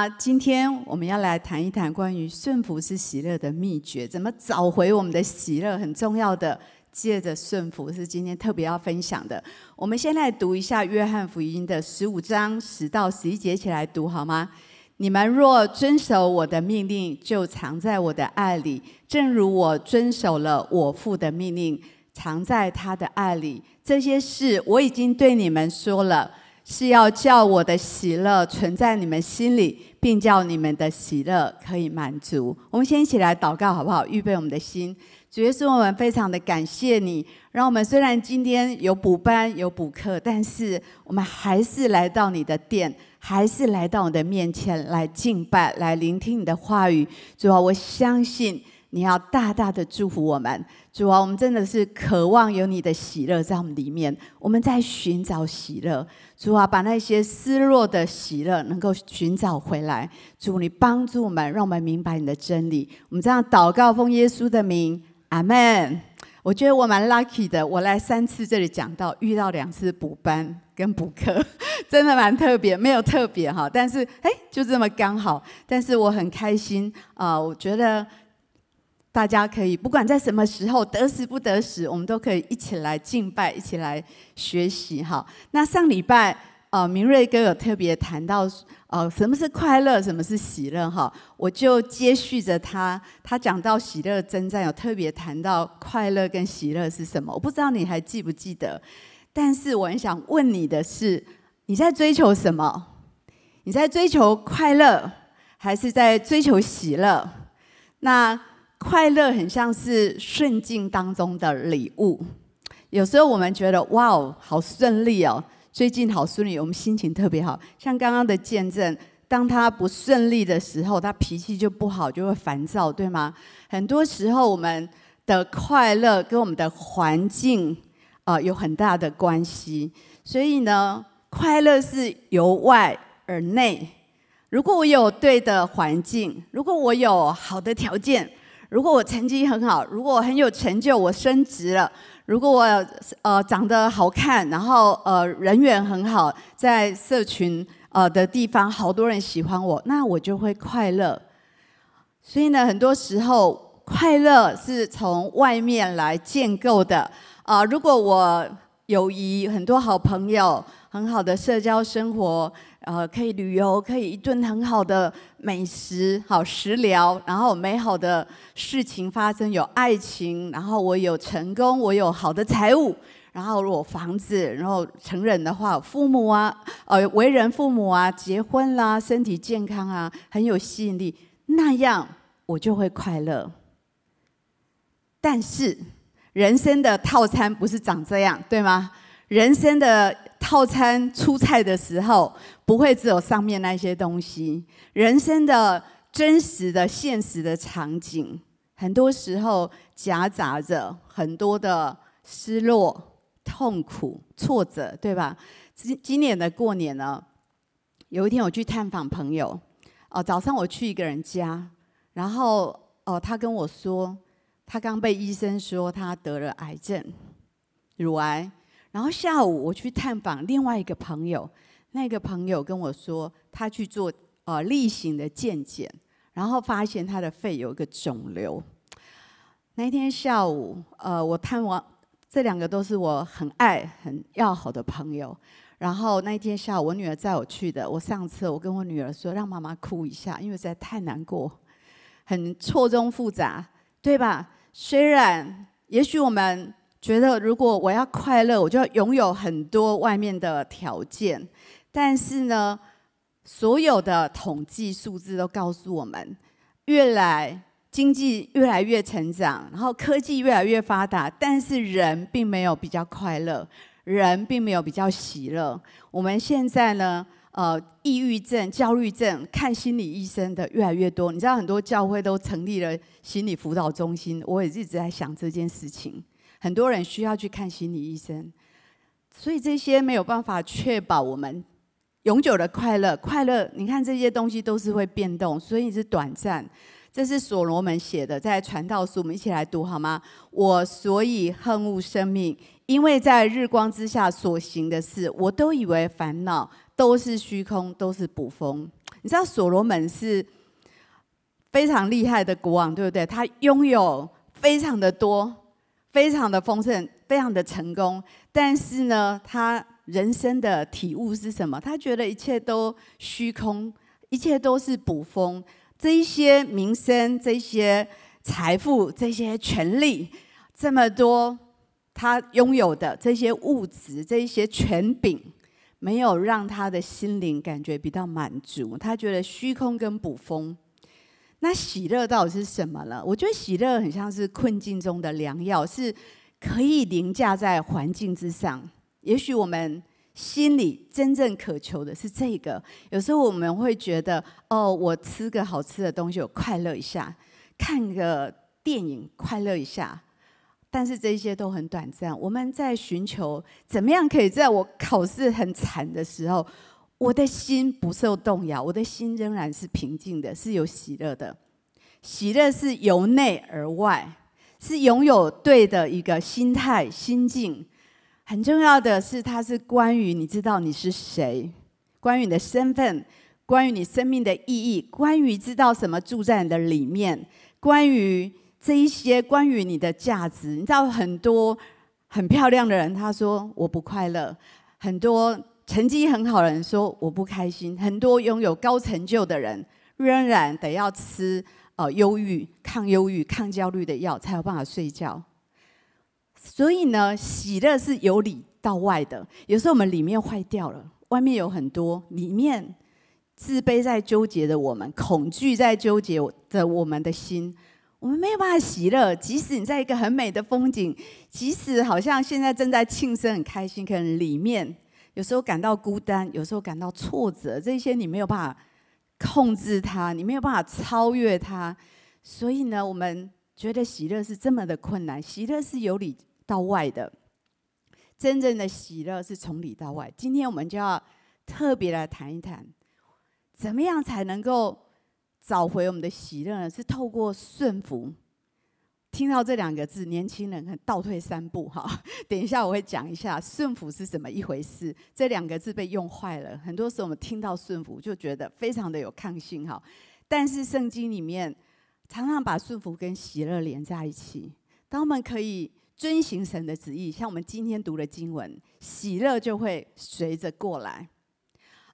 啊，今天我们要来谈一谈关于顺服是喜乐的秘诀，怎么找回我们的喜乐？很重要的，借着顺服是今天特别要分享的。我们先来读一下约翰福音的十五章十到十一节，起来读好吗？你们若遵守我的命令，就藏在我的爱里，正如我遵守了我父的命令，藏在他的爱里。这些事我已经对你们说了。是要叫我的喜乐存在你们心里，并叫你们的喜乐可以满足。我们先一起来祷告，好不好？预备我们的心。主耶稣，我们非常的感谢你，让我们虽然今天有补班有补课，但是我们还是来到你的殿，还是来到你的面前来敬拜，来聆听你的话语。主啊，我相信。你要大大的祝福我们，主啊，我们真的是渴望有你的喜乐在我们里面。我们在寻找喜乐，主啊，把那些失落的喜乐能够寻找回来。主，你帮助我们，让我们明白你的真理。我们这样祷告，奉耶稣的名，阿门。我觉得我蛮 lucky 的，我来三次这里讲到，遇到两次补班跟补课，真的蛮特别，没有特别哈，但是哎，就这么刚好。但是我很开心啊，我觉得。大家可以不管在什么时候得时不得时，我们都可以一起来敬拜，一起来学习哈。那上礼拜呃，明瑞哥有特别谈到呃，什么是快乐，什么是喜乐哈。我就接续着他，他讲到喜乐征战，有特别谈到快乐跟喜乐是什么。我不知道你还记不记得，但是我很想问你的是，你在追求什么？你在追求快乐，还是在追求喜乐？那？快乐很像是顺境当中的礼物，有时候我们觉得哇哦，好顺利哦，最近好顺利，我们心情特别好。像刚刚的见证，当他不顺利的时候，他脾气就不好，就会烦躁，对吗？很多时候我们的快乐跟我们的环境啊、有很大的关系，所以呢，快乐是由外而内。如果我有对的环境，如果我有好的条件。如果我成绩很好，如果我很有成就，我升职了；如果我呃长得好看，然后呃人缘很好，在社群呃的地方好多人喜欢我，那我就会快乐。所以呢，很多时候快乐是从外面来建构的啊、呃。如果我友谊很多好朋友，很好的社交生活。呃，可以旅游，可以一顿很好的美食，好食疗，然后美好的事情发生，有爱情，然后我有成功，我有好的财务，然后如果房子，然后成人的话，父母啊，呃，为人父母啊，结婚啦，身体健康啊，很有吸引力，那样我就会快乐。但是人生的套餐不是长这样，对吗？人生的套餐出菜的时候，不会只有上面那些东西。人生的真实的、现实的场景，很多时候夹杂着很多的失落、痛苦、挫折，对吧？今今年的过年呢，有一天我去探访朋友，哦，早上我去一个人家，然后哦，他跟我说，他刚被医生说他得了癌症，乳癌。然后下午我去探访另外一个朋友，那个朋友跟我说，他去做呃例行的健检，然后发现他的肺有一个肿瘤。那天下午，呃，我探望这两个都是我很爱、很要好的朋友。然后那一天下午，我女儿载我去的。我上车，我跟我女儿说，让妈妈哭一下，因为实在太难过，很错综复杂，对吧？虽然也许我们。觉得如果我要快乐，我就要拥有很多外面的条件。但是呢，所有的统计数字都告诉我们，越来经济越来越成长，然后科技越来越发达，但是人并没有比较快乐，人并没有比较喜乐。我们现在呢，呃，抑郁症、焦虑症，看心理医生的越来越多。你知道很多教会都成立了心理辅导中心，我也一直在想这件事情。很多人需要去看心理医生，所以这些没有办法确保我们永久的快乐。快乐，你看这些东西都是会变动，所以是短暂。这是所罗门写的，在传道书，我们一起来读好吗？我所以恨恶生命，因为在日光之下所行的事，我都以为烦恼，都是虚空，都是捕风。你知道所罗门是非常厉害的国王，对不对？他拥有非常的多，非常的丰盛，非常的成功。但是呢，他人生的体悟是什么？他觉得一切都虚空，一切都是捕风。这一些名声，这些财富，这些权力，这么多，他拥有的这些物质，这一些权柄，没有让他的心灵感觉比较满足。他觉得虚空跟捕风。那喜乐到底是什么呢？我觉得喜乐很像是困境中的良药，是可以凌驾在环境之上。也许我们心里真正渴求的是这个。有时候我们会觉得，哦，我吃个好吃的东西，我快乐一下；看个电影，快乐一下。但是这些都很短暂。我们在寻求怎么样可以在我考试很惨的时候，我的心不受动摇，我的心仍然是平静的，是有喜乐的。喜乐是由内而外，是拥有对的一个心态、心境。很重要的是，它是关于你知道你是谁，关于你的身份，关于你生命的意义，关于知道什么住在你的里面，关于这一些，关于你的价值。你知道很多很漂亮的人，他说我不快乐；很多。成绩很好的人说我不开心，很多拥有高成就的人仍然得要吃呃忧郁、抗忧郁、抗焦虑的药才有办法睡觉。所以呢，喜乐是由里到外的。有时候我们里面坏掉了，外面有很多，里面自卑在纠结的我们，恐惧在纠结着我们的心，我们没有办法喜乐。即使你在一个很美的风景，即使好像现在正在庆生很开心，可能里面。有时候感到孤单，有时候感到挫折，这些你没有办法控制它，你没有办法超越它。所以呢，我们觉得喜乐是这么的困难。喜乐是由里到外的，真正的喜乐是从里到外。今天我们就要特别来谈一谈，怎么样才能够找回我们的喜乐呢？是透过顺服。听到这两个字，年轻人可倒退三步哈。等一下我会讲一下顺服是什么一回事。这两个字被用坏了，很多时候我们听到顺服就觉得非常的有抗性哈。但是圣经里面常常把顺服跟喜乐连在一起。当我们可以遵行神的旨意，像我们今天读的经文，喜乐就会随着过来。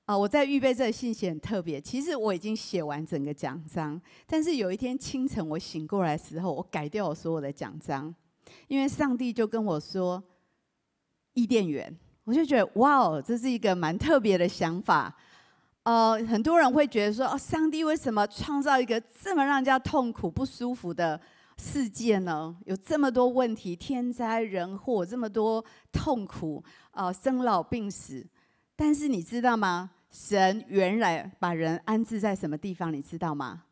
啊，我在预备这信息很特别。其实我已经写完整个奖章，但是有一天清晨我醒过来的时候，我改掉我所有的奖章，因为上帝就跟我说伊甸园，我就觉得哇哦，这是一个蛮特别的想法。呃，很多人会觉得说，哦，上帝为什么创造一个这么让人家痛苦不舒服的世界呢？有这么多问题，天灾人祸，这么多痛苦，啊、呃，生老病死。但是你知道吗？神原来把人安置在什么地方？你知道吗？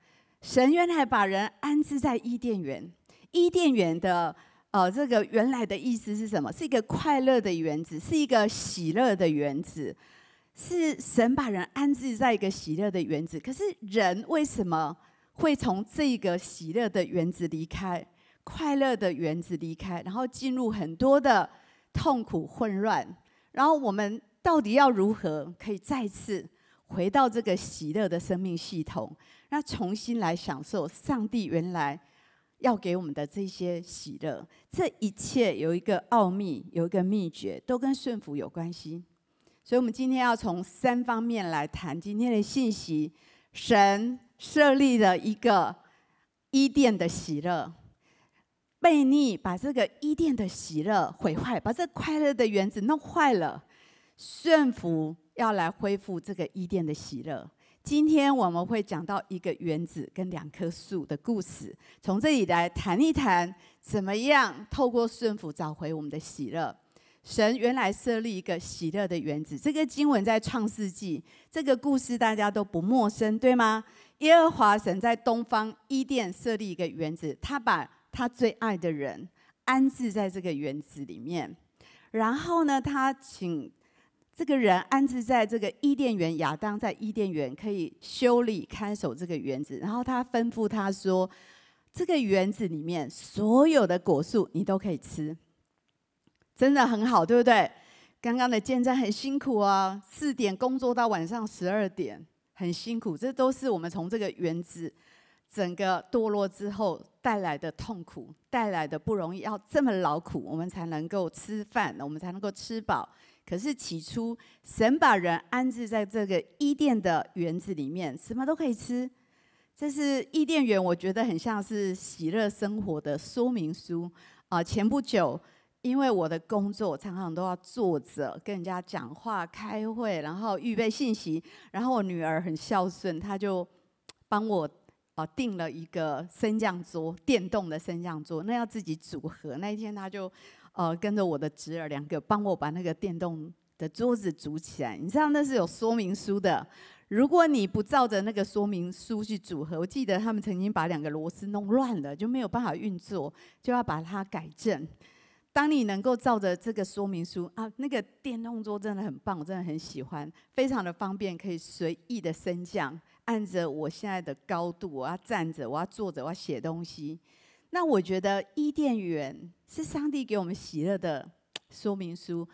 神原来把人安置在伊甸园。伊甸园的呃，这个原来的意思是什么？是一个快乐的园子，是一个喜乐的园子。是神把人安置在一个喜乐的园子。可是人为什么会从这个喜乐的园子离开，快乐的园子离开，然后进入很多的痛苦混乱？然后我们。到底要如何可以再次回到这个喜乐的生命系统？那重新来享受上帝原来要给我们的这些喜乐。这一切有一个奥秘，有一个秘诀，都跟顺服有关系。所以，我们今天要从三方面来谈今天的信息。神设立了一个伊甸的喜乐，悖逆把这个伊甸的喜乐毁坏，把这快乐的园子弄坏了。顺服要来恢复这个伊甸的喜乐。今天我们会讲到一个园子跟两棵树的故事，从这里来谈一谈，怎么样透过顺服找回我们的喜乐。神原来设立一个喜乐的园子，这个经文在创世纪，这个故事大家都不陌生，对吗？耶和华神在东方伊甸设立一个园子，他把他最爱的人安置在这个园子里面，然后呢，他请。这个人安置在这个伊甸园，亚当在伊甸园可以修理看守这个园子，然后他吩咐他说：“这个园子里面所有的果树你都可以吃，真的很好，对不对？”刚刚的见证很辛苦啊，四点工作到晚上十二点，很辛苦，这都是我们从这个园子整个堕落之后带来的痛苦，带来的不容易，要这么劳苦，我们才能够吃饭，我们才能够吃饱。可是起初，神把人安置在这个伊甸的园子里面，什么都可以吃。这是伊甸园，我觉得很像是喜乐生活的说明书啊。前不久，因为我的工作常常都要坐着跟人家讲话、开会，然后预备信息，然后我女儿很孝顺，她就帮我啊订了一个升降桌，电动的升降桌，那要自己组合。那一天，她就。呃，跟着我的侄儿两个帮我把那个电动的桌子组起来。你知道那是有说明书的，如果你不照着那个说明书去组合，我记得他们曾经把两个螺丝弄乱了，就没有办法运作，就要把它改正。当你能够照着这个说明书啊，那个电动桌真的很棒，我真的很喜欢，非常的方便，可以随意的升降，按着我现在的高度，我要站着，我要坐着，我要写东西。那我觉得伊甸园是上帝给我们喜乐的说明书，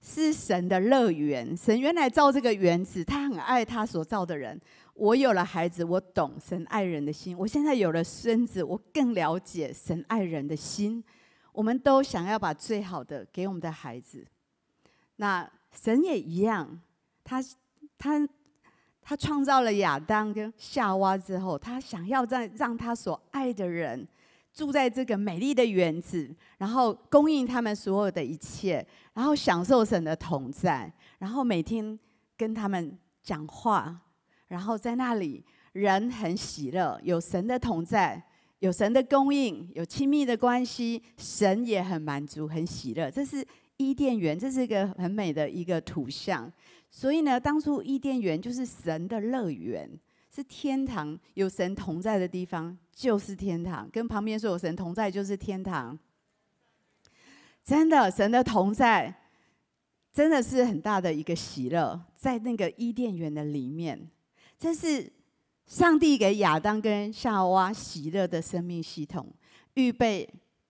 是神的乐园。神原来造这个园子，他很爱他所造的人。我有了孩子，我懂神爱人的心。我现在有了孙子，我更了解神爱人的心。我们都想要把最好的给我们的孩子。那神也一样，他他他创造了亚当跟夏娃之后，他想要在让他所爱的人。住在这个美丽的园子，然后供应他们所有的一切，然后享受神的同在，然后每天跟他们讲话，然后在那里人很喜乐，有神的同在，有神的供应，有亲密的关系，神也很满足，很喜乐。这是伊甸园，这是一个很美的一个图像。所以呢，当初伊甸园就是神的乐园。是天堂，有神同在的地方就是天堂。跟旁边说，有神同在就是天堂。真的，神的同在真的是很大的一个喜乐，在那个伊甸园的里面，这是上帝给亚当跟夏娃喜乐的生命系统，预备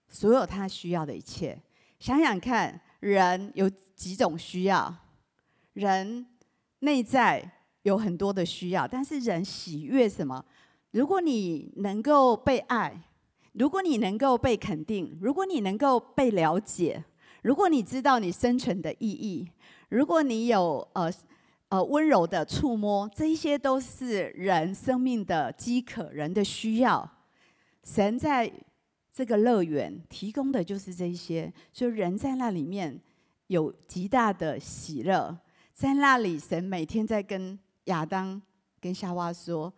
所有他需要的一切。想想看，人有几种需要？人内在。有很多的需要，但是人喜悦什么？如果你能够被爱，如果你能够被肯定，如果你能够被了解，如果你知道你生存的意义，如果你有呃呃温柔的触摸，这一些都是人生命的饥渴，人的需要。神在这个乐园提供的就是这一些，所以人在那里面有极大的喜乐，在那里神每天在跟。亚当跟夏娃说：“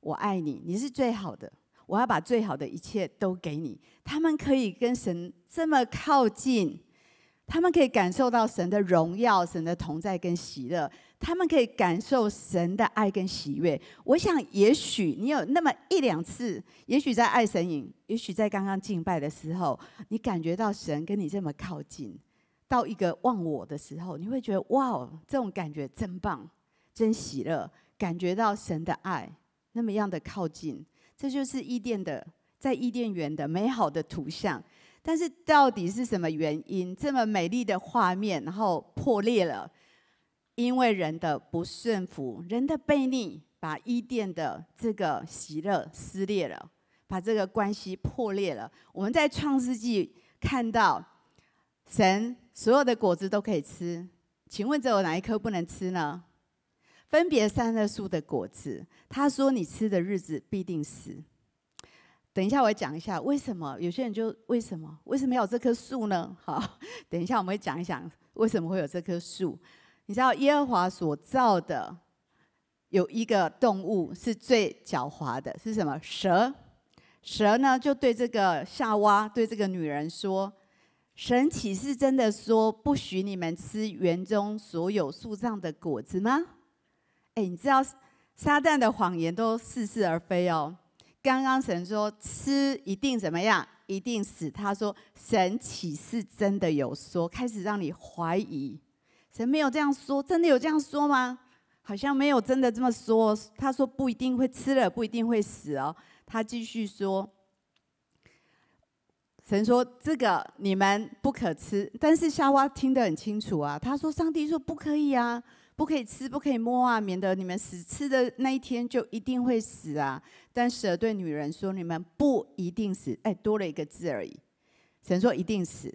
我爱你，你是最好的，我要把最好的一切都给你。”他们可以跟神这么靠近，他们可以感受到神的荣耀、神的同在跟喜乐，他们可以感受神的爱跟喜悦。我想，也许你有那么一两次，也许在爱神影，也许在刚刚敬拜的时候，你感觉到神跟你这么靠近，到一个忘我的时候，你会觉得哇，这种感觉真棒。真喜乐，感觉到神的爱，那么样的靠近，这就是伊甸的，在伊甸园的美好的图像。但是到底是什么原因，这么美丽的画面，然后破裂了？因为人的不顺服，人的悖逆，把伊甸的这个喜乐撕裂了，把这个关系破裂了。我们在创世纪看到，神所有的果子都可以吃，请问只有哪一颗不能吃呢？分别三棵树的果子，他说：“你吃的日子必定死。”等一下，我讲一下为什么有些人就为什么为什么要有这棵树呢？好，等一下我们会讲一讲为什么会有这棵树。你知道耶和华所造的有一个动物是最狡猾的，是什么？蛇。蛇呢就对这个夏娃，对这个女人说：“神岂是真的说不许你们吃园中所有树上的果子吗？”哎，你知道撒旦的谎言都似是而非哦。刚刚神说吃一定怎么样，一定死。他说神岂是真的有说，开始让你怀疑，神没有这样说，真的有这样说吗？好像没有真的这么说。他说不一定会吃了，不一定会死哦。他继续说，神说这个你们不可吃，但是夏娃听得很清楚啊。他说上帝说不可以啊。不可以吃，不可以摸啊，免得你们死吃的那一天就一定会死啊。但蛇对女人说：“你们不一定死。”哎，多了一个字而已。神说：“一定死。”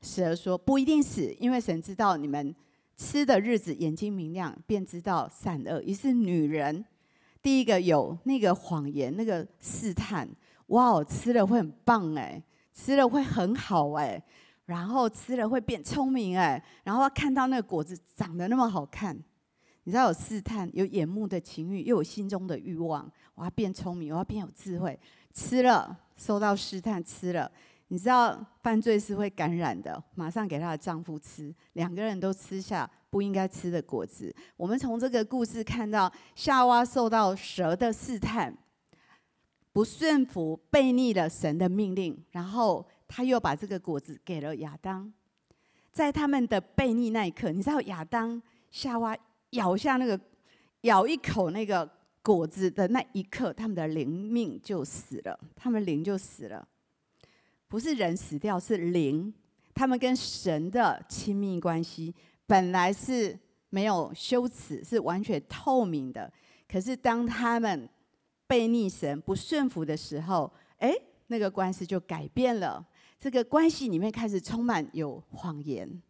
蛇说：“不一定死，因为神知道你们吃的日子眼睛明亮，便知道善恶。”于是女人第一个有那个谎言，那个试探。哇哦，吃了会很棒哎，吃了会很好哎。然后吃了会变聪明哎，然后看到那个果子长得那么好看，你知道有试探，有眼目的情欲，又有心中的欲望，我要变聪明，我要变有智慧。吃了受到试探，吃了，你知道犯罪是会感染的，马上给她的丈夫吃，两个人都吃下不应该吃的果子。我们从这个故事看到夏娃受到蛇的试探，不顺服，背逆了神的命令，然后。他又把这个果子给了亚当，在他们的悖逆那一刻，你知道亚当夏娃咬下那个咬一口那个果子的那一刻，他们的灵命就死了，他们灵就死了，不是人死掉，是灵。他们跟神的亲密关系本来是没有羞耻，是完全透明的。可是当他们悖逆神、不顺服的时候，哎，那个关系就改变了。这个关系里面开始充满有谎言，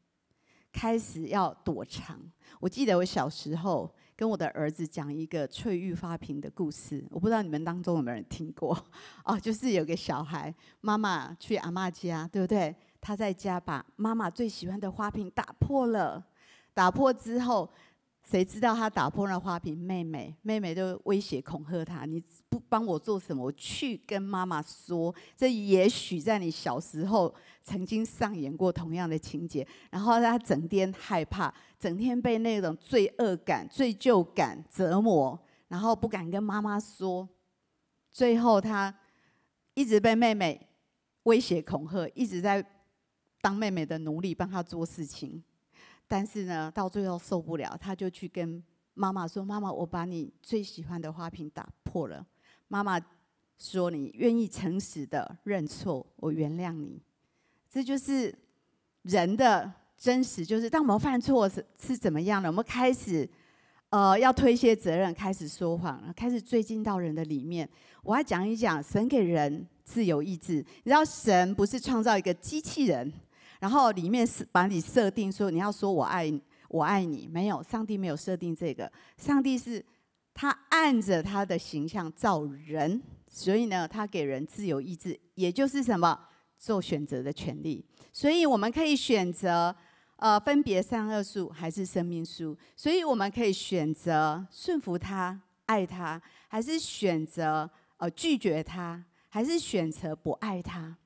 开始要躲藏。我记得我小时候跟我的儿子讲一个翠玉花瓶的故事，我不知道你们当中有没有人听过 哦？就是有个小孩，妈妈去阿妈家，对不对？他在家把妈妈最喜欢的花瓶打破了，打破之后。谁知道他打破了花瓶？妹妹，妹妹就威胁恐吓他：“你不帮我做什么，我去跟妈妈说。”这也许在你小时候曾经上演过同样的情节。然后他整天害怕，整天被那种罪恶感、罪疚感折磨，然后不敢跟妈妈说。最后他一直被妹妹威胁恐吓，一直在当妹妹的奴隶，帮他做事情。但是呢，到最后受不了，他就去跟妈妈说：“妈妈，我把你最喜欢的花瓶打破了。”妈妈说：“你愿意诚实的认错，我原谅你。”这就是人的真实，就是当我们犯错是是怎么样的？我们开始呃要推卸责任，开始说谎，开始追进到人的里面。我要讲一讲神给人自由意志。你知道，神不是创造一个机器人。然后里面是把你设定说你要说我爱我爱你，没有，上帝没有设定这个，上帝是他按着他的形象造人，所以呢，他给人自由意志，也就是什么？做选择的权利，所以我们可以选择呃分别善恶树还是生命树，所以我们可以选择顺服他爱他，还是选择呃拒绝他，还是选择不爱他。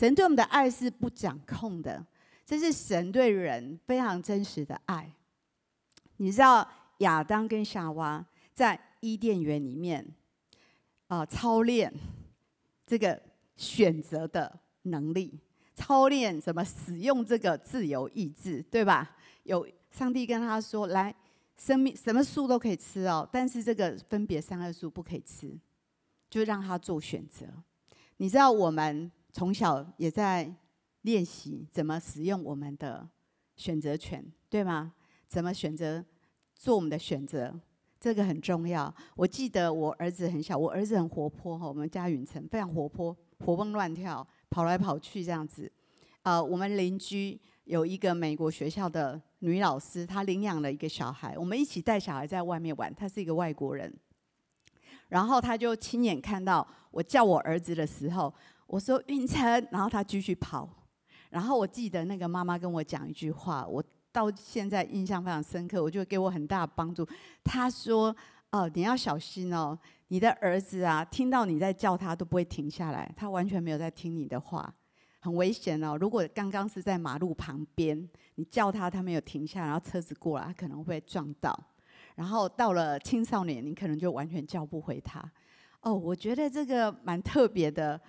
神对我们的爱是不掌控的，这是神对人非常真实的爱。你知道亚当跟夏娃在伊甸园里面啊、操练这个选择的能力，操练怎么使用这个自由意志，对吧？有上帝跟他说：“来，生命什么树都可以吃哦，但是这个分别善恶树不可以吃，就让他做选择。”你知道我们。从小也在练习怎么使用我们的选择权，对吗？怎么选择做我们的选择，这个很重要。我记得我儿子很小，我儿子很活泼哈，我们家允成非常活泼，活蹦乱跳，跑来跑去这样子。呃，我们邻居有一个美国学校的女老师，她领养了一个小孩，我们一起带小孩在外面玩。她是一个外国人，然后她就亲眼看到我叫我儿子的时候。我说允成，然后他继续跑。然后我记得那个妈妈跟我讲一句话，我到现在印象非常深刻，我觉得给我很大的帮助。她说：“哦，你要小心哦，你的儿子啊，听到你在叫他都不会停下来，他完全没有在听你的话，很危险哦。如果刚刚是在马路旁边，你叫他，他没有停下，然后车子过来，他可能会撞到。然后到了青少年，你可能就完全叫不回他。哦，我觉得这个蛮特别的。”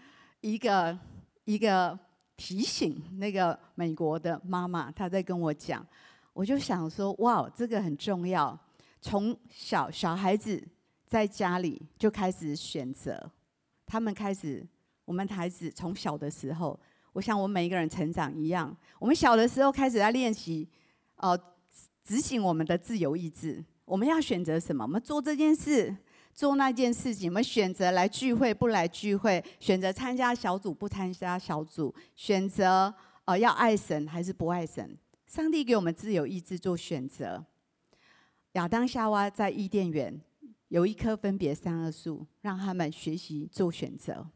一个一个提醒，那个美国的妈妈，她在跟我讲，我就想说，哇，这个很重要。从小小孩子在家里就开始选择，他们开始，我们孩子从小的时候，我想我们每一个人成长一样，我们小的时候开始在练习，哦、执行我们的自由意志。我们要选择什么？我们做这件事，做那件事情。我们选择来聚会，不来聚会；选择参加小组，不参加小组；选择呃要爱神还是不爱神。上帝给我们自由意志做选择。亚当夏娃在伊甸园有一棵分别善恶树，让他们学习做选择。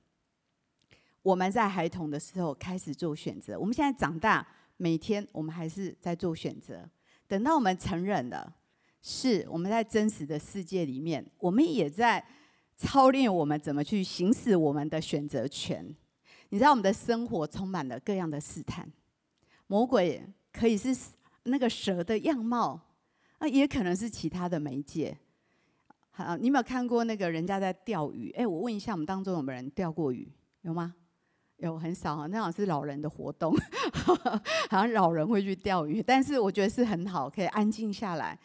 我们在孩童的时候开始做选择，我们现在长大，每天我们还是在做选择。等到我们成人了，是我们在真实的世界里面，我们也在操练我们怎么去行使我们的选择权。你知道，我们的生活充满了各样的试探，魔鬼。可以是那个蛇的样貌，啊，也可能是其他的媒介。好，你有没有看过那个人家在钓鱼？哎，我问一下，我们当中有没有人钓过鱼？有吗？有，很少哈，那好像是老人的活动，好像老人会去钓鱼。但是我觉得是很好，可以安静下来。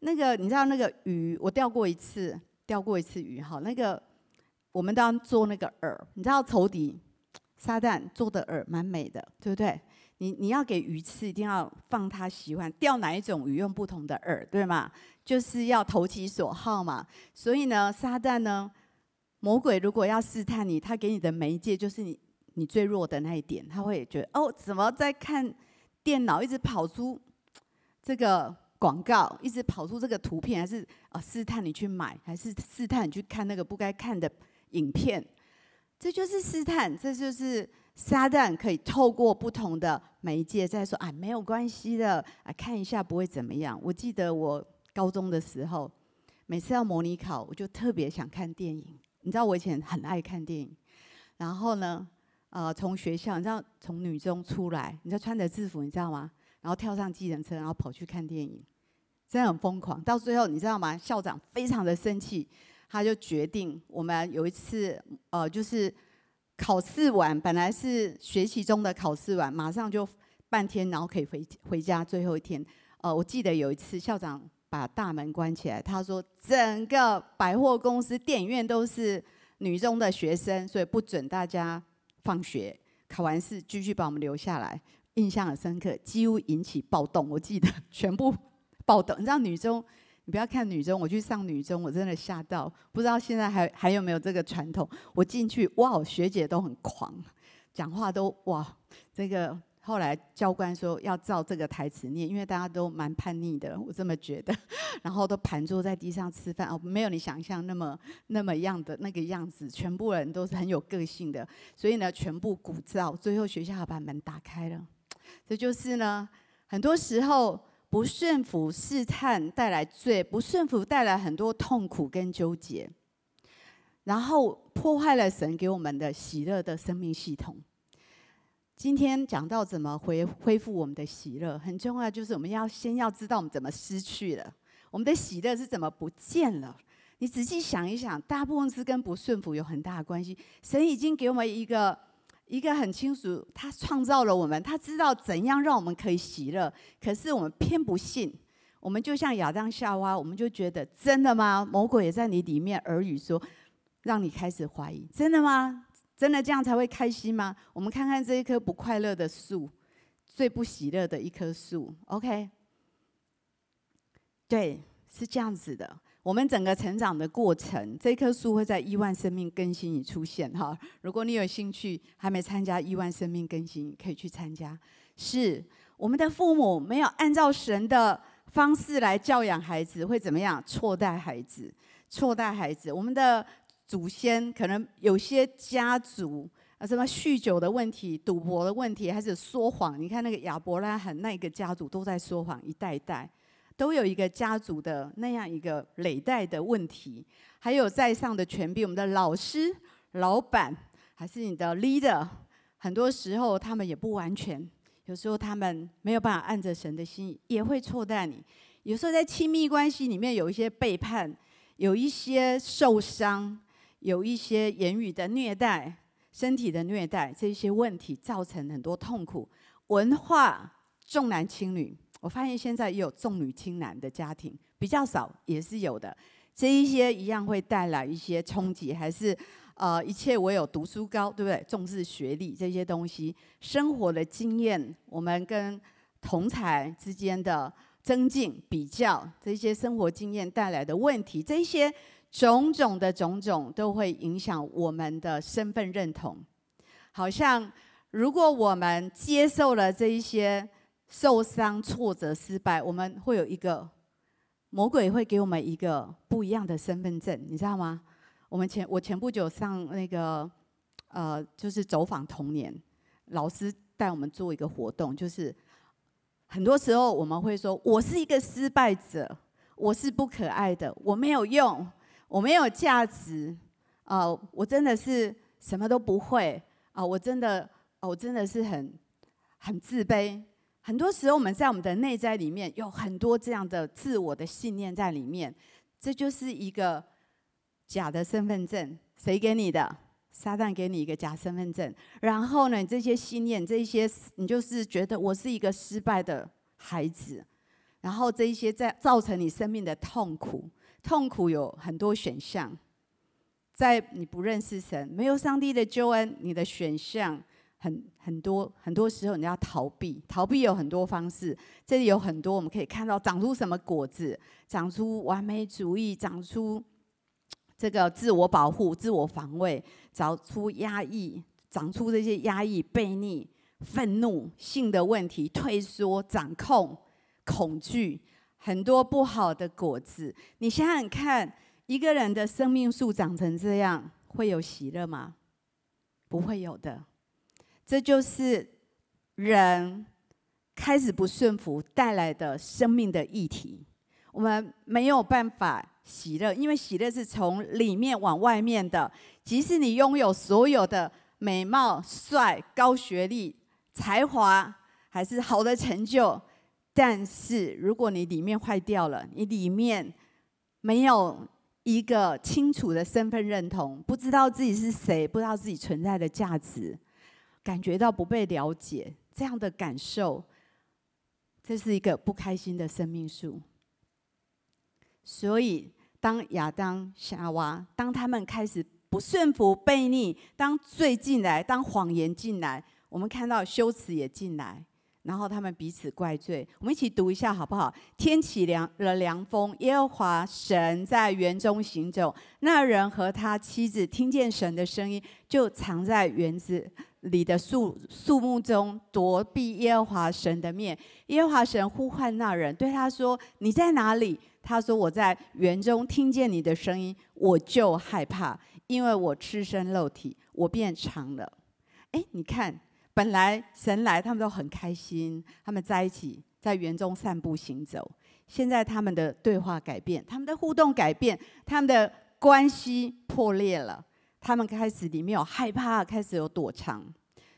那个你知道那个鱼，我钓过一次，钓过一次鱼。哈，那个我们当做那个饵，你知道仇敌撒旦做的饵蛮美的，对不对？你你要给鱼吃，一定要放它喜欢钓哪一种鱼，用不同的饵，对吗？就是要投其所好嘛。所以呢，撒旦呢，魔鬼如果要试探你，他给你的媒介就是你你最弱的那一点，他会觉得哦，怎么在看电脑一直跑出这个广告，一直跑出这个图片，还是啊试探你去买，还是试探你去看那个不该看的影片？这就是试探，这就是。撒旦可以透过不同的媒介在说：“啊，没有关系的，啊，看一下不会怎么样。”我记得我高中的时候，每次要模拟考，我就特别想看电影。你知道我以前很爱看电影，然后呢，呃，从学校，你知道从女中出来，你知道穿着制服，你知道吗？然后跳上计程车，然后跑去看电影，真的很疯狂。到最后，你知道吗？校长非常的生气，他就决定我们有一次，呃，就是。考试完，本来是学习中的考试完，马上就半天，然后可以回回家。最后一天，呃，我记得有一次校长把大门关起来，他说整个百货公司、电影院都是女中的学生，所以不准大家放学。考完试继续把我们留下来，印象很深刻，几乎引起暴动。我记得 全部暴动，你知道女中。你不要看女中，我去上女中，我真的吓到，不知道现在还还有没有这个传统。我进去，哇，学姐都很狂，讲话都哇，这个后来教官说要照这个台词念，因为大家都蛮叛逆的，我这么觉得。然后都盘坐在地上吃饭，哦，没有你想象那么那么样的那个样子，全部人都是很有个性的，所以呢，全部鼓噪，最后学校把门打开了。这就是呢，很多时候。不顺服试探带来罪，不顺服带来很多痛苦跟纠结，然后破坏了神给我们的喜乐的生命系统。今天讲到怎么恢恢复我们的喜乐，很重要，就是我们要先要知道我们怎么失去了，我们的喜乐是怎么不见了。你仔细想一想，大部分是跟不顺服有很大的关系。神已经给我们一个。一个很清楚，他创造了我们，他知道怎样让我们可以喜乐。可是我们偏不信，我们就像亚当夏娃，我们就觉得真的吗？魔鬼也在你里面耳语说，让你开始怀疑，真的吗？真的这样才会开心吗？我们看看这一棵不快乐的树，最不喜乐的一棵树。OK，对，是这样子的。我们整个成长的过程，这棵树会在亿万生命更新里出现哈。如果你有兴趣，还没参加亿万生命更新，可以去参加。是我们的父母没有按照神的方式来教养孩子，会怎么样？错待孩子，错待孩子。我们的祖先可能有些家族啊，什么酗酒的问题、赌博的问题，还是说谎？你看那个亚伯拉罕那个家族都在说谎，一代一代。都有一个家族的那样一个累代的问题，还有在上的权柄，我们的老师、老板，还是你的 leader，很多时候他们也不完全，有时候他们没有办法按着神的心意，也会错待你。有时候在亲密关系里面有一些背叛，有一些受伤，有一些言语的虐待、身体的虐待，这些问题造成很多痛苦。文化重男轻女。我发现现在也有重女轻男的家庭，比较少，也是有的。这一些一样会带来一些冲击，还是呃，一切唯有读书高，对不对？重视学历这些东西，生活的经验，我们跟同才之间的增进、比较这些生活经验带来的问题，这些种种的种种都会影响我们的身份认同。好像如果我们接受了这一些受伤、挫折、失败，我们会有一个魔鬼会给我们一个不一样的身份证，你知道吗？我们前我前不久上那个呃，就是走访童年，老师带我们做一个活动，就是很多时候我们会说，我是一个失败者，我是不可爱的，我没有用，我没有价值，啊、我真的是什么都不会，啊、我真的，我真的是很很自卑。很多时候我们在我们的内在里面有很多这样的自我的信念在里面，这就是一个。假的身份证，谁给你的？撒旦给你一个假身份证，然后呢，你这些信念，这些你就是觉得我是一个失败的孩子，然后这一些在造成你生命的痛苦。痛苦有很多选项，在你不认识神、没有上帝的救恩，你的选项很很多，很多时候你要逃避。逃避有很多方式，这里有很多我们可以看到，长出什么果子？长出完美主义，长出。这个自我保护、自我防卫，找出压抑，长出这些压抑、悖逆、愤怒、性的问题、退缩、掌控、恐惧，很多不好的果子。你想想看，一个人的生命树长成这样，会有喜乐吗？不会有的。这就是人开始不顺服带来的生命的议题。我们没有办法。喜乐，因为喜乐是从里面往外面的。即使你拥有所有的美貌、帅、高学历、才华，还是好的成就，但是如果你里面坏掉了，你里面没有一个清楚的身份认同，不知道自己是谁，不知道自己存在的价值，感觉到不被了解，这样的感受，这是一个不开心的生命树。所以。当亚当、夏娃，当他们开始不顺服、悖逆，当罪进来，当谎言进来，我们看到羞耻也进来，然后他们彼此怪罪。我们一起读一下好不好？天起凉了凉风，耶和华神在园中行走，那人和他妻子听见神的声音，就藏在园子里的树树木中，躲避耶和华神的面。耶和华神呼唤那人，对他说：“你在哪里？”他说：“我在园中听见你的声音，我就害怕，因为我赤身露体，我变长了。”哎，你看，本来神来，他们都很开心，他们在一起在园中散步行走。现在他们的对话改变，他们的互动改变，他们的关系破裂了。他们开始里面有害怕，开始有躲藏。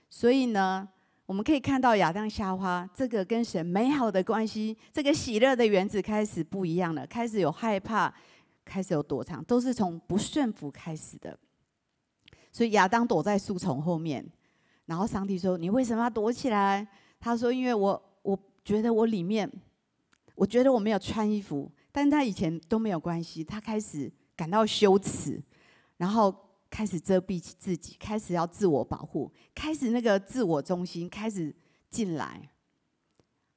所以呢，我们可以看到亚当夏娃这个跟神美好的关系，这个喜乐的园子开始不一样了，开始有害怕，开始有躲藏，都是从不顺服开始的。所以亚当躲在树丛后面，然后上帝说：“你为什么要躲起来？”他说：“因为我我觉得我里面，我觉得我没有穿衣服，但他以前都没有关系，他开始感到羞耻，然后。”开始遮蔽起自己，开始要自我保护，开始那个自我中心开始进来，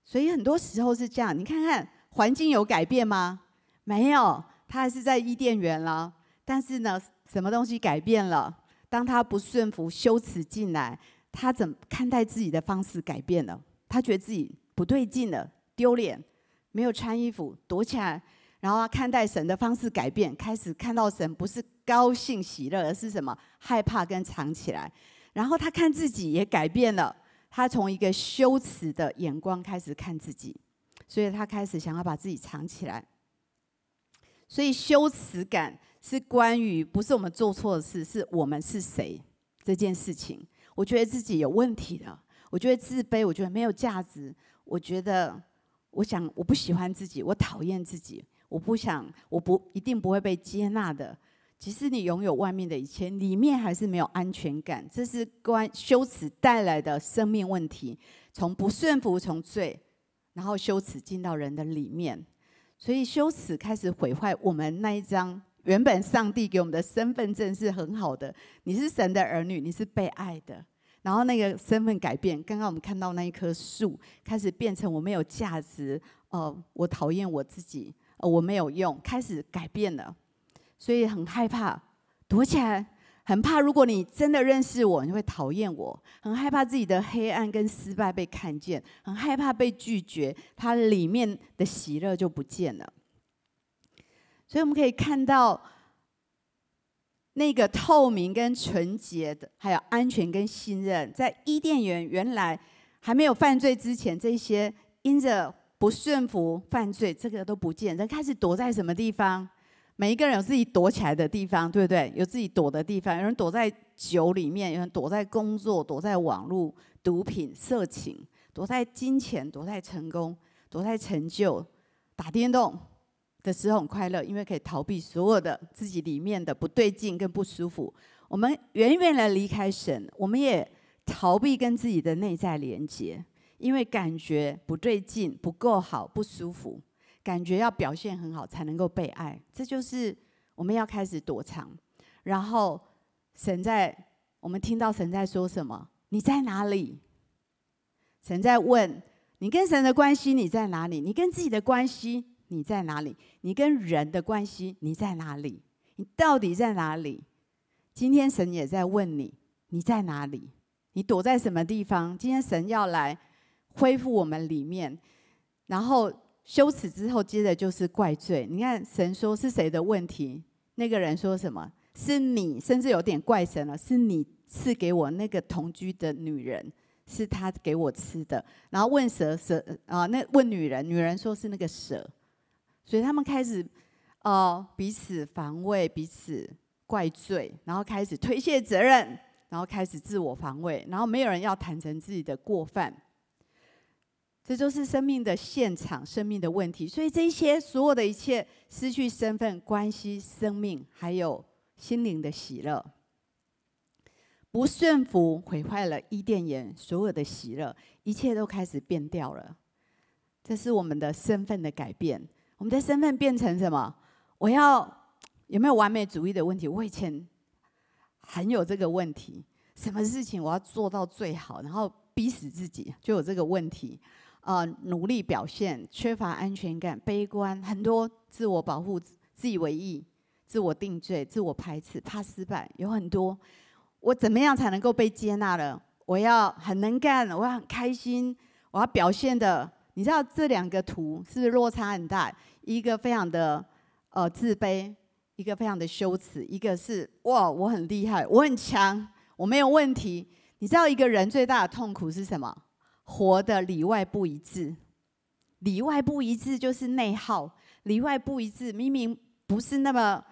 所以很多时候是这样。你看看环境有改变吗？没有，他还是在伊甸园了。但是呢，什么东西改变了？当他不顺服、羞耻进来，他怎么看待自己的方式改变了？他觉得自己不对劲了，丢脸，没有穿衣服，躲起来。然后他看待神的方式改变，开始看到神不是高兴喜乐，而是什么？害怕跟藏起来。然后他看自己也改变了，他从一个羞耻的眼光开始看自己，所以他开始想要把自己藏起来。所以羞耻感是关于不是我们做错的事，是我们是谁这件事情。我觉得自己有问题了，我觉得自卑，我觉得没有价值，我觉得我想我不喜欢自己，我讨厌自己。我不想，我不一定不会被接纳的。即使你拥有外面的一切，里面还是没有安全感。这是关羞耻带来的生命问题。从不顺服，从罪，然后羞耻进到人的里面，所以羞耻开始毁坏我们那一张原本上帝给我们的身份证是很好的。你是神的儿女，你是被爱的。然后那个身份改变，刚刚我们看到那一棵树开始变成我没有价值。呃，我讨厌我自己，呃，我没有用，开始改变了，所以很害怕，躲起来，很怕如果你真的认识我，你会讨厌我，很害怕自己的黑暗跟失败被看见，很害怕被拒绝，它里面的喜乐就不见了。所以我们可以看到，那个透明跟纯洁的，还有安全跟信任，在伊甸园原来还没有犯罪之前，这些因着不顺服犯罪，这个都不见。人开始躲在什么地方？每一个人有自己躲起来的地方，对不对？有自己躲的地方。有人躲在酒里面，有人躲在工作，躲在网络、毒品、色情，躲在金钱，躲在成功，躲在成就，打电动。的时候很快乐，因为可以逃避所有的自己里面的不对劲跟不舒服。我们远远的离开神，我们也逃避跟自己的内在连接，因为感觉不对劲、不够好、不舒服，感觉要表现很好才能够被爱。这就是我们要开始躲藏。然后神在，我们听到神在说什么？你在哪里？神在问你跟神的关系，你在哪里？你跟自己的关系？你在哪里？你跟人的关系，你在哪里？你到底在哪里？今天神也在问你，你在哪里？你躲在什么地方？今天神要来恢复我们里面，然后羞耻之后，接着就是怪罪。你看，神说是谁的问题？那个人说什么？是你，甚至有点怪神了。是你赐给我那个同居的女人，是他给我吃的。然后问蛇，蛇啊，那问女人，女人说是那个蛇。所以他们开始，呃，彼此防卫，彼此怪罪，然后开始推卸责任，然后开始自我防卫，然后没有人要坦诚自己的过犯。这就是生命的现场，生命的问题。所以这些所有的一切，失去身份、关系、生命，还有心灵的喜乐，不顺服毁坏了伊甸园所有的喜乐，一切都开始变掉了。这是我们的身份的改变。我们的身份变成什么？我要有没有完美主义的问题？我以前很有这个问题，什么事情我要做到最好，然后逼死自己，就有这个问题。呃，努力表现，缺乏安全感，悲观，很多自我保护、自以为意、自我定罪、自我排斥，怕失败，有很多。我怎么样才能够被接纳了？我要很能干，我要很开心，我要表现的。你知道这两个图是不是落差很大？一个非常的呃自卑，一个非常的羞耻，一个是哇我很厉害，我很强，我没有问题。你知道一个人最大的痛苦是什么？活得里外不一致。里外不一致就是内耗，里外不一致，明明不是那么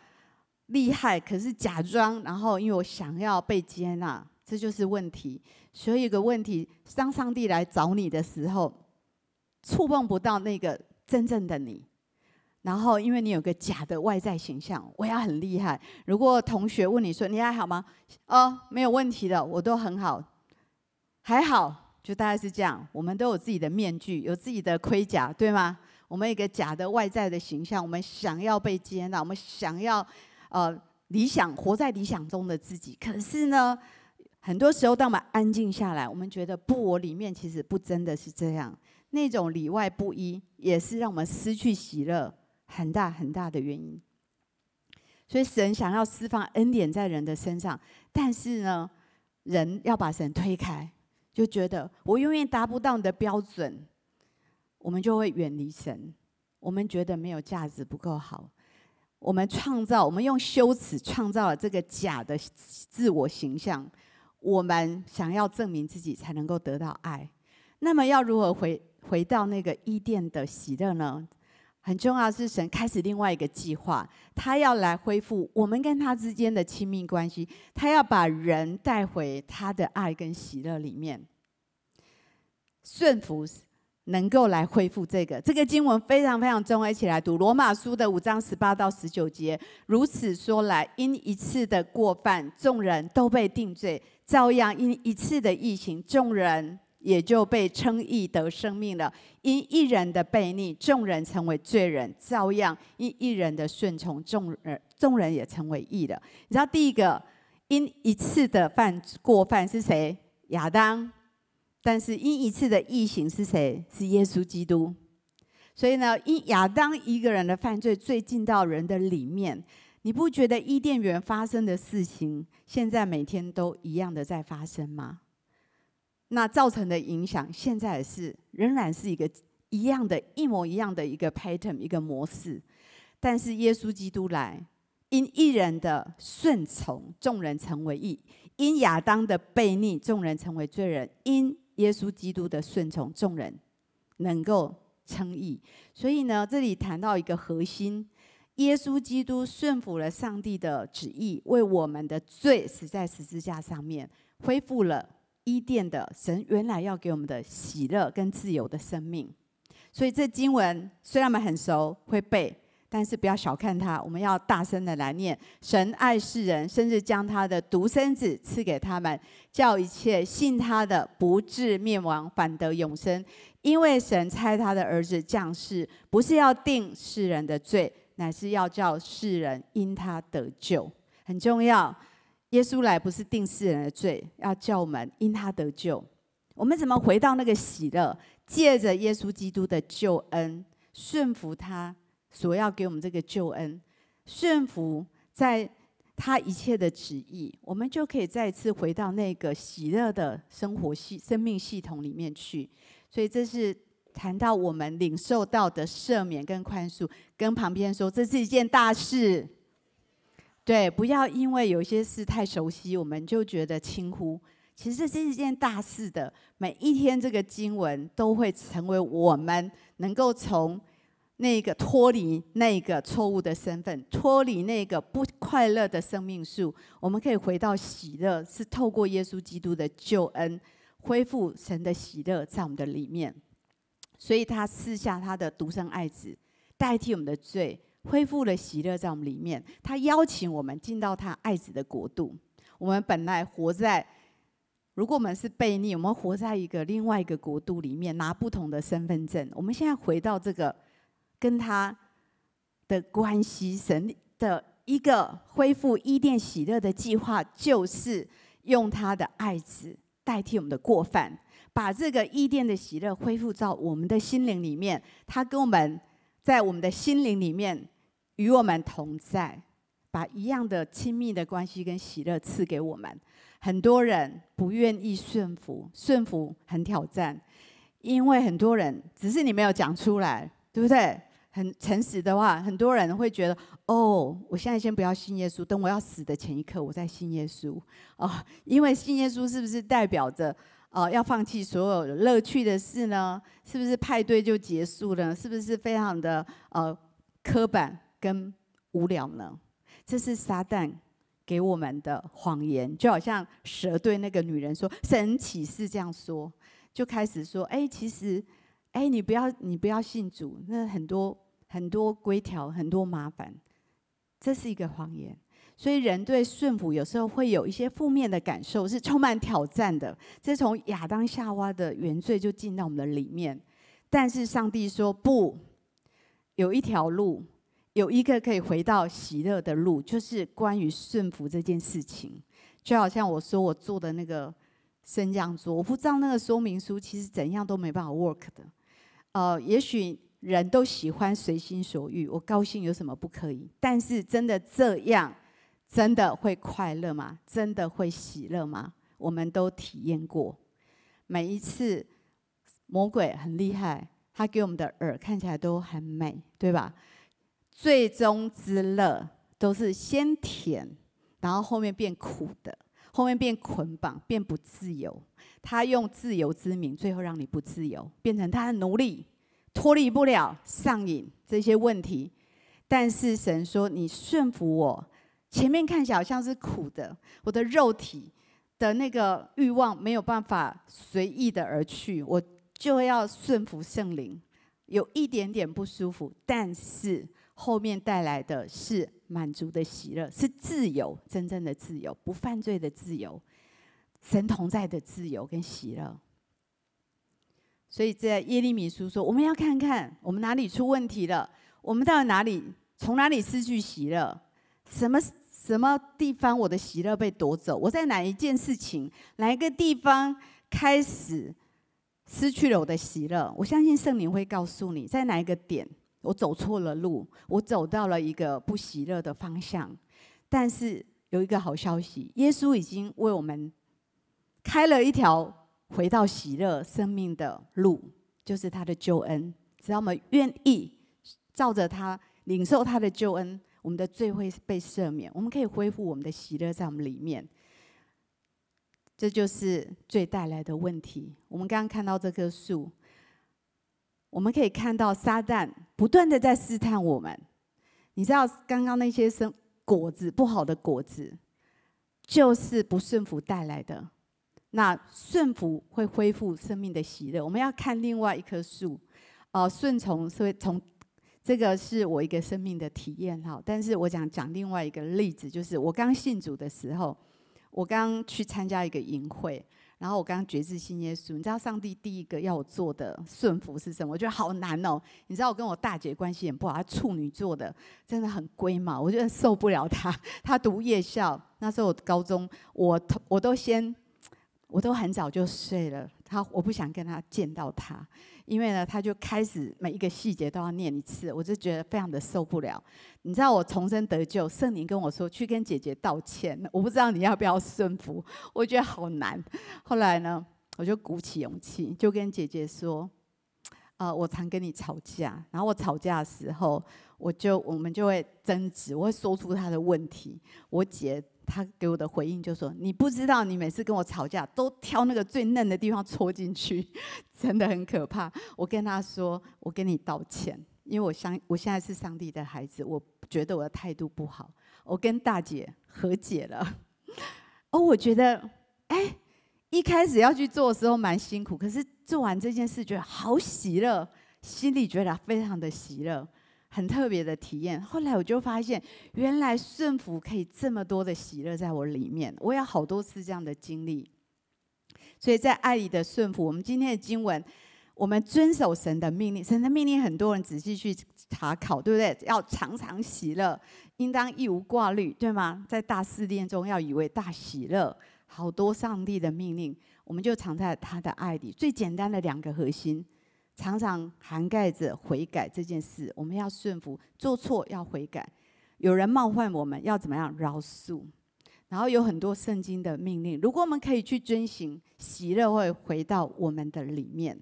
厉害，可是假装，然后因为我想要被接纳，这就是问题。所以有个问题，当上帝来找你的时候，触碰不到那个真正的你，然后因为你有个假的外在形象，我要很厉害。如果同学问你说你还好吗？哦，没有问题的，我都很好，还好，就大概是这样。我们都有自己的面具，有自己的盔甲，对吗？我们有一个假的外在的形象，我们想要被接纳，我们想要呃理想，活在理想中的自己。可是呢，很多时候当我们安静下来，我们觉得不，我里面其实不真的是这样。那种里外不一，也是让我们失去喜乐很大很大的原因。所以神想要释放恩典在人的身上，但是呢，人要把神推开，就觉得我永远达不到你的标准，我们就会远离神。我们觉得没有价值，不够好。我们创造，我们用羞耻创造了这个假的自我形象。我们想要证明自己，才能够得到爱。那么要如何回？回到那个伊甸的喜乐呢？很重要是神开始另外一个计划，他要来恢复我们跟他之间的亲密关系，他要把人带回他的爱跟喜乐里面。顺服能够来恢复这个，这个经文非常非常重要，一起来读罗马书的五章十八到十九节。如此说来，因一次的过犯，众人都被定罪；照样因一次的义行，众人。也就被称义得生命了。因一人的悖逆，众人成为罪人；照样因一人的顺从，众人众人也成为义了。你知道第一个因一次的犯过犯是谁？亚当。但是因一次的义行是谁？是耶稣基督。所以呢，因亚当一个人的犯罪，最进到人的里面，你不觉得伊甸园发生的事情，现在每天都一样的在发生吗？那造成的影响，现在也是仍然是一个一样的、一模一样的一个 pattern，一个模式。但是耶稣基督来，因一人的顺从，众人成为义；因亚当的悖逆，众人成为罪人；因耶稣基督的顺从，众人能够。称义，所以呢，这里谈到一个核心：耶稣基督顺服了上帝的旨意，为我们的罪死在十字架上面，恢复了伊甸的神原来要给我们的喜乐跟自由的生命。所以这经文虽然我们很熟会背，但是不要小看它，我们要大声的来念：神爱世人，甚至将他的独生子赐给他们，叫一切信他的不至灭亡，反得永生。因为神差他的儿子降世，不是要定世人的罪，乃是要叫世人因他得救。很重要，耶稣来不是定世人的罪，要叫我们因他得救。我们怎么回到那个喜乐？借着耶稣基督的救恩，顺服他所要给我们这个救恩，顺服在他一切的旨意，我们就可以再次回到那个喜乐的生活系、生命系统里面去。所以这是谈到我们领受到的赦免跟宽恕，跟旁边说，这是一件大事。对，不要因为有些事太熟悉，我们就觉得轻忽。其实这是一件大事的。每一天这个经文都会成为我们能够从那个脱离那个错误的身份，脱离那个不快乐的生命树，我们可以回到喜乐，是透过耶稣基督的救恩。恢复神的喜乐在我们的里面，所以他赐下他的独生爱子，代替我们的罪，恢复了喜乐在我们里面。他邀请我们进到他爱子的国度。我们本来活在，如果我们是悖逆，我们活在一个另外一个国度里面，拿不同的身份证。我们现在回到这个跟他的关系，神的一个恢复伊甸喜乐的计划，就是用他的爱子。代替我们的过犯，把这个伊甸的喜乐恢复到我们的心灵里面。他跟我们在我们的心灵里面与我们同在，把一样的亲密的关系跟喜乐赐给我们。很多人不愿意顺服，顺服很挑战，因为很多人只是你没有讲出来，对不对？很诚实的话，很多人会觉得：哦，我现在先不要信耶稣，等我要死的前一刻，我再信耶稣。哦，因为信耶稣是不是代表着，呃，要放弃所有乐趣的事呢？是不是派对就结束了？是不是非常的呃刻板跟无聊呢？这是撒旦给我们的谎言，就好像蛇对那个女人说：“神启示这样说？”就开始说：“哎，其实。”哎，你不要，你不要信主，那很多很多规条，很多麻烦，这是一个谎言。所以人对顺服有时候会有一些负面的感受，是充满挑战的。这从亚当夏娃的原罪就进到我们的里面。但是上帝说不，有一条路，有一个可以回到喜乐的路，就是关于顺服这件事情。就好像我说我做的那个升降桌，我不知道那个说明书其实怎样都没办法 work 的。呃，也许人都喜欢随心所欲，我高兴有什么不可以？但是真的这样，真的会快乐吗？真的会喜乐吗？我们都体验过，每一次魔鬼很厉害，他给我们的耳看起来都很美，对吧？最终之乐都是先甜，然后后面变苦的，后面变捆绑，变不自由。他用自由之名，最后让你不自由，变成他的奴隶，脱离不了上瘾这些问题。但是神说：“你顺服我，前面看起来好像是苦的，我的肉体的那个欲望没有办法随意的而去，我就要顺服圣灵，有一点点不舒服，但是后面带来的是满足的喜乐，是自由，真正的自由，不犯罪的自由。”神同在的自由跟喜乐，所以在耶利米书说，我们要看看我们哪里出问题了，我们到底哪里从哪里失去喜乐，什么什么地方我的喜乐被夺走，我在哪一件事情哪一个地方开始失去了我的喜乐，我相信圣灵会告诉你，在哪一个点我走错了路，我走到了一个不喜乐的方向。但是有一个好消息，耶稣已经为我们开了一条回到喜乐生命的路，就是他的救恩。只要我们愿意照着他领受他的救恩，我们的罪会被赦免，我们可以恢复我们的喜乐在我们里面。这就是罪带来的问题。我们刚刚看到这棵树，我们可以看到撒旦不断的在试探我们。你知道，刚刚那些生果子不好的果子，就是不顺服带来的。那顺服会恢复生命的喜乐。我们要看另外一棵树，哦，顺从是会从这个是我一个生命的体验哈。但是我想讲另外一个例子，就是我刚信主的时候。我刚去参加一个营会，然后我刚决志信耶稣。你知道上帝第一个要我做的顺服是什么？我觉得好难哦。你知道我跟我大姐关系也不好，她处女座的，真的很龟毛，我觉得受不了她。她读夜校，那时候我高中，我我都先，我都很早就睡了。他我不想跟他见到他。因为呢，他就开始每一个细节都要念一次，我就觉得非常的受不了。你知道我重生得救，圣灵跟我说去跟姐姐道歉，我不知道你要不要顺服，我觉得好难。后来呢，我就鼓起勇气，就跟姐姐说：“呃，我常跟你吵架，然后我吵架的时候，我就我们就会争执，我会说出他的问题。”我姐。他给我的回应就说：“你不知道，你每次跟我吵架都挑那个最嫩的地方戳进去，真的很可怕。”我跟他说：“我跟你道歉，因为我相我现在是上帝的孩子，我觉得我的态度不好。我跟大姐和解了。哦，我觉得，哎，一开始要去做的时候蛮辛苦，可是做完这件事觉得好喜乐，心里觉得非常的喜乐。”很特别的体验。后来我就发现，原来顺服可以这么多的喜乐在我里面。我有好多次这样的经历。所以在爱里的顺服，我们今天的经文，我们遵守神的命令。神的命令，很多人仔细去查考，对不对？要常常喜乐，应当一无挂虑，对吗？在大试炼中要以为大喜乐。好多上帝的命令，我们就藏在他的爱里。最简单的两个核心。常常涵盖着悔改这件事，我们要顺服，做错要悔改。有人冒犯我们，要怎么样饶恕？然后有很多圣经的命令，如果我们可以去遵行，喜乐会回到我们的里面。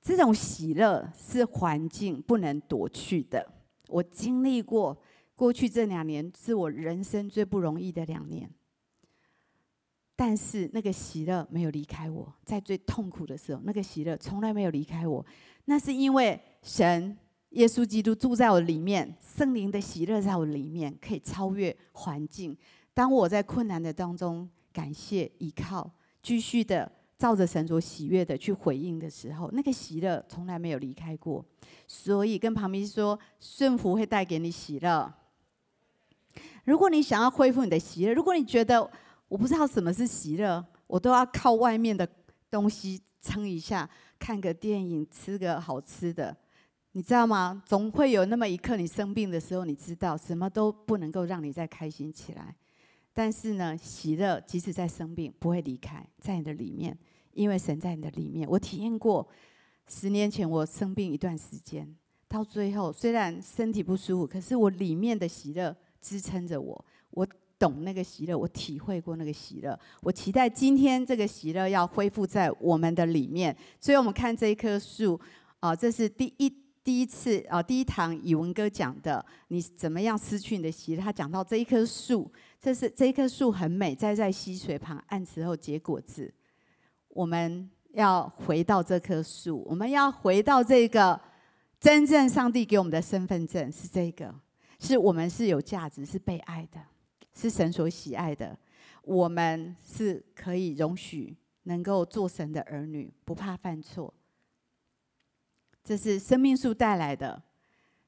这种喜乐是环境不能夺去的。我经历过，过去这两年是我人生最不容易的两年。但是那个喜乐没有离开我，在最痛苦的时候，那个喜乐从来没有离开我。那是因为神耶稣基督住在我里面，圣灵的喜乐在我里面，可以超越环境。当我在困难的当中感谢依靠，继续的照着神所喜悦的去回应的时候，那个喜乐从来没有离开过。所以跟旁边说，顺服会带给你喜乐。如果你想要恢复你的喜乐，如果你觉得，我不知道什么是喜乐，我都要靠外面的东西撑一下，看个电影，吃个好吃的，你知道吗？总会有那么一刻，你生病的时候，你知道什么都不能够让你再开心起来。但是呢，喜乐即使在生病，不会离开，在你的里面，因为神在你的里面。我体验过，十年前我生病一段时间，到最后虽然身体不舒服，可是我里面的喜乐支撑着我，我。懂那个喜乐，我体会过那个喜乐。我期待今天这个喜乐要恢复在我们的里面。所以，我们看这一棵树，啊，这是第一第一次啊，第一堂以文哥讲的，你怎么样失去你的喜乐？他讲到这一棵树，这是这一棵树很美，栽在溪水旁，按时后结果子。我们要回到这棵树，我们要回到这个真正上帝给我们的身份证是这个，是我们是有价值，是被爱的。是神所喜爱的，我们是可以容许能够做神的儿女，不怕犯错。这是生命树带来的，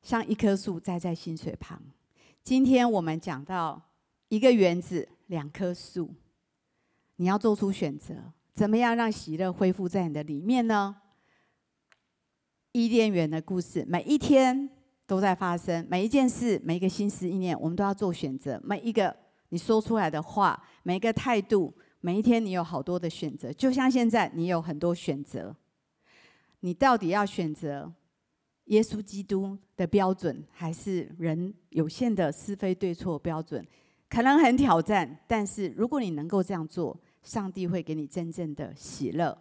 像一棵树栽在溪水旁。今天我们讲到一个园子，两棵树，你要做出选择，怎么样让喜乐恢复在你的里面呢？伊甸园的故事，每一天。都在发生，每一件事，每一个心思意念，我们都要做选择。每一个你说出来的话，每一个态度，每一天你有好多的选择，就像现在你有很多选择，你到底要选择耶稣基督的标准，还是人有限的是非对错标准？可能很挑战，但是如果你能够这样做，上帝会给你真正的喜乐。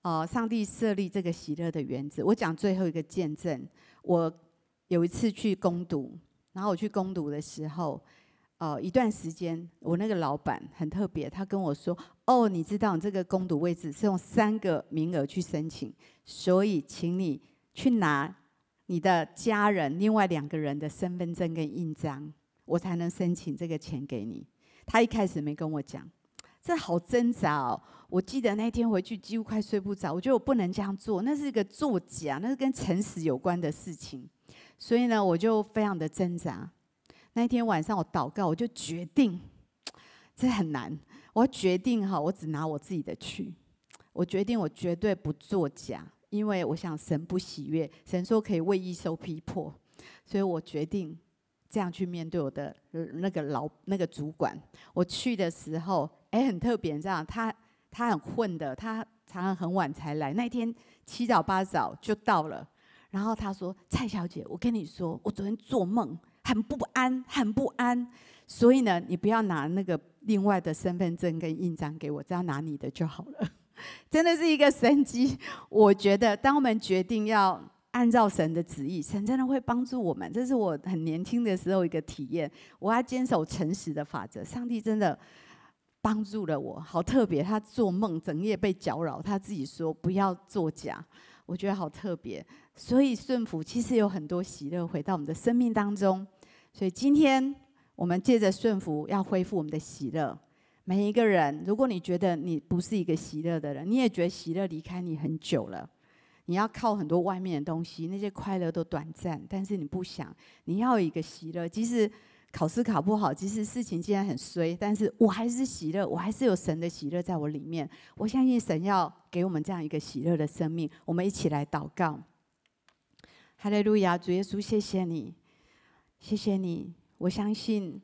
哦，上帝设立这个喜乐的原则。我讲最后一个见证，我有一次去攻读，然后我去攻读的时候，呃，一段时间，我那个老板很特别，他跟我说：“哦，你知道你这个攻读位置是用三个名额去申请，所以请你去拿你的家人另外两个人的身份证跟印章。”我才能申请这个钱给你。他一开始没跟我讲，这好挣扎哦。我记得那天回去几乎快睡不着，我觉得我不能这样做，那是一个作假，那是跟诚实有关的事情。所以呢，我就非常的挣扎。那一天晚上我祷告，我就决定，这很难。我决定哈，我只拿我自己的去。我决定我绝对不作假，因为我想神不喜悦，神说可以为义受逼迫，所以我决定。这样去面对我的那个老那个主管，我去的时候，哎，很特别，这样他他很混的，他常常很晚才来。那天七早八早就到了，然后他说：“蔡小姐，我跟你说，我昨天做梦很不安，很不安。所以呢，你不要拿那个另外的身份证跟印章给我，只要拿你的就好了。真的是一个神迹。我觉得，当我们决定要。按照神的旨意，神真的会帮助我们。这是我很年轻的时候一个体验。我要坚守诚实的法则，上帝真的帮助了我，好特别。他做梦整夜被搅扰，他自己说不要作假，我觉得好特别。所以顺服其实有很多喜乐回到我们的生命当中。所以今天我们借着顺服要恢复我们的喜乐。每一个人，如果你觉得你不是一个喜乐的人，你也觉得喜乐离开你很久了。你要靠很多外面的东西，那些快乐都短暂，但是你不想，你要有一个喜乐。即使考试考不好，即使事情竟然很衰，但是我还是喜乐，我还是有神的喜乐在我里面。我相信神要给我们这样一个喜乐的生命。我们一起来祷告。哈利路亚，主耶稣，谢谢你，谢谢你。我相信，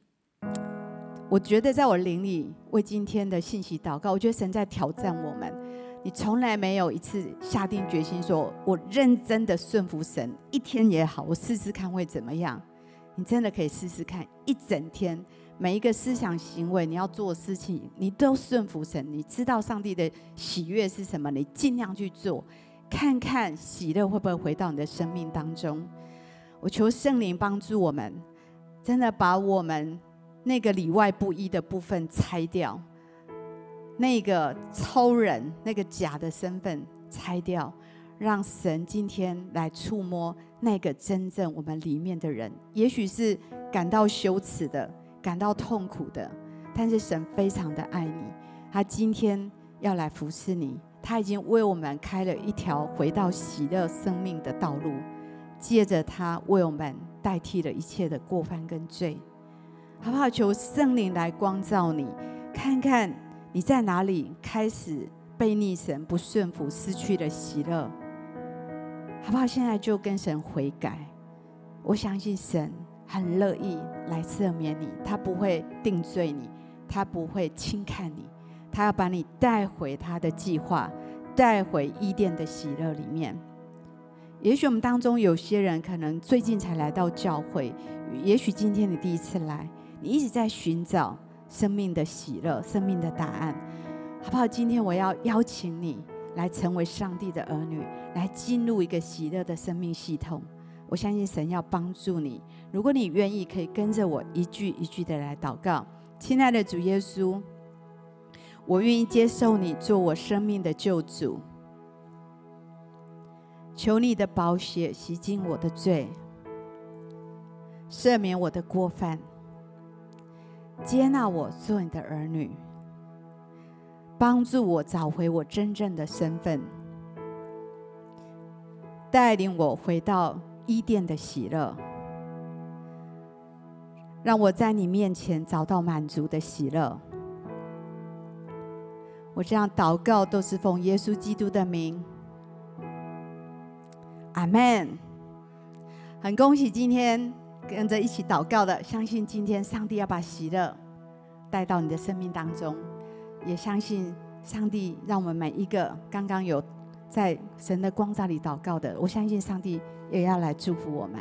我觉得在我灵里为今天的信息祷告，我觉得神在挑战我们。你从来没有一次下定决心说：“我认真的顺服神，一天也好，我试试看会怎么样。”你真的可以试试看，一整天每一个思想行为，你要做的事情，你都顺服神。你知道上帝的喜悦是什么？你尽量去做，看看喜乐会不会回到你的生命当中。我求圣灵帮助我们，真的把我们那个里外不一的部分拆掉。那个超人，那个假的身份拆掉，让神今天来触摸那个真正我们里面的人。也许是感到羞耻的，感到痛苦的，但是神非常的爱你，他今天要来服侍你，他已经为我们开了一条回到喜乐生命的道路，借着他为我们代替了一切的过犯跟罪，好不好？求圣灵来光照你，看看。你在哪里开始背逆神、不顺服、失去了喜乐？好不好？现在就跟神悔改。我相信神很乐意来赦免你，他不会定罪你，他不会轻看你，他要把你带回他的计划，带回伊甸的喜乐里面。也许我们当中有些人可能最近才来到教会，也许今天你第一次来，你一直在寻找。生命的喜乐，生命的答案，好不好？今天我要邀请你来成为上帝的儿女，来进入一个喜乐的生命系统。我相信神要帮助你。如果你愿意，可以跟着我一句一句的来祷告。亲爱的主耶稣，我愿意接受你做我生命的救主。求你的宝血洗净我的罪，赦免我的过犯。接纳我做你的儿女，帮助我找回我真正的身份，带领我回到伊甸的喜乐，让我在你面前找到满足的喜乐。我这样祷告都是奉耶稣基督的名，阿门。很恭喜今天。跟着一起祷告的，相信今天上帝要把喜乐带到你的生命当中。也相信上帝让我们每一个刚刚有在神的光照里祷告的，我相信上帝也要来祝福我们。